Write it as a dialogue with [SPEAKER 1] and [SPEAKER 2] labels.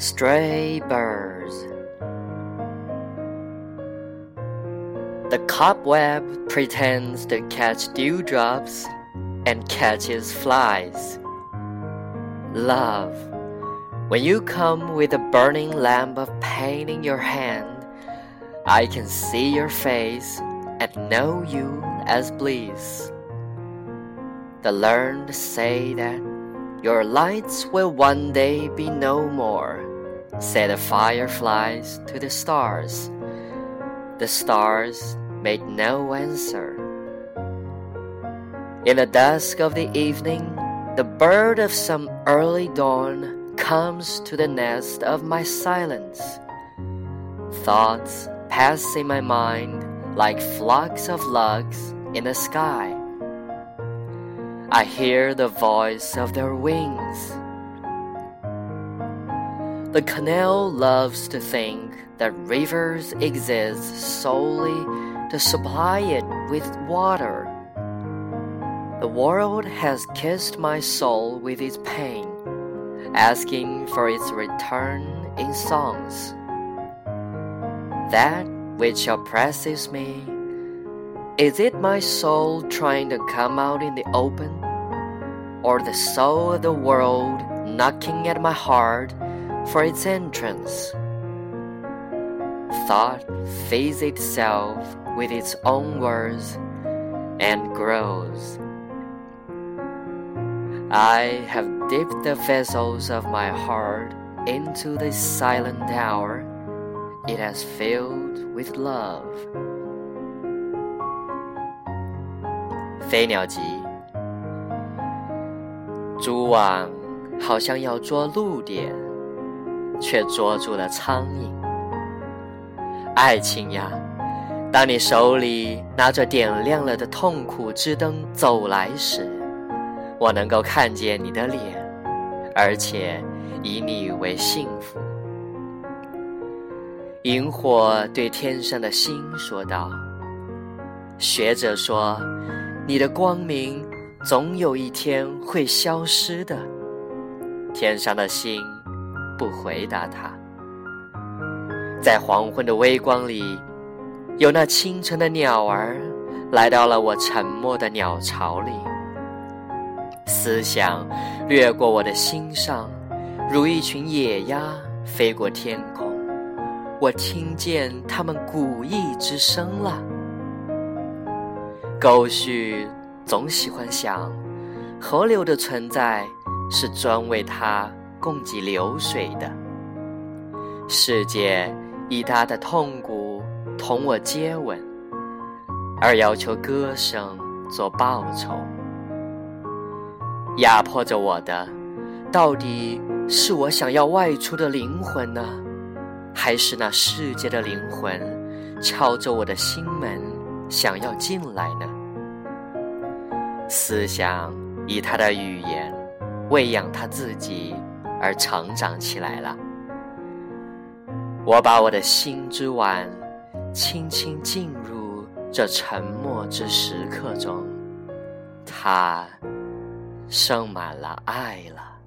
[SPEAKER 1] Stray birds. The cobweb pretends to catch dewdrops and catches flies. Love, when you come with a burning lamp of pain in your hand, I can see your face and know you as bliss. The learned say that your lights will one day be no more said the fireflies to the stars. The stars made no answer. In the dusk of the evening, the bird of some early dawn comes to the nest of my silence. Thoughts pass in my mind like flocks of lugs in the sky. I hear the voice of their wings the canal loves to think that rivers exist solely to supply it with water. The world has kissed my soul with its pain, asking for its return in songs. That which oppresses me, is it my soul trying to come out in the open, or the soul of the world knocking at my heart? for its entrance. Thought feeds itself with its own words and grows. I have dipped the vessels of my heart into this silent hour it has filled with love.
[SPEAKER 2] 飞鸟集，蛛网好像要捉露点。却捉住了苍蝇。爱情呀，当你手里拿着点亮了的痛苦之灯走来时，我能够看见你的脸，而且以你为幸福。萤火对天上的星说道：“学者说，你的光明总有一天会消失的。”天上的星。不回答他，在黄昏的微光里，有那清晨的鸟儿来到了我沉默的鸟巢里。思想掠过我的心上，如一群野鸭飞过天空。我听见它们古意之声了。狗绪总喜欢想，河流的存在是专为它。供给流水的世界，以他的痛苦同我接吻，而要求歌声做报酬。压迫着我的，到底是我想要外出的灵魂呢，还是那世界的灵魂敲着我的心门，想要进来呢？思想以他的语言喂养他自己。而成长起来了。我把我的心之碗轻轻浸入这沉默之时刻中，它盛满了爱了。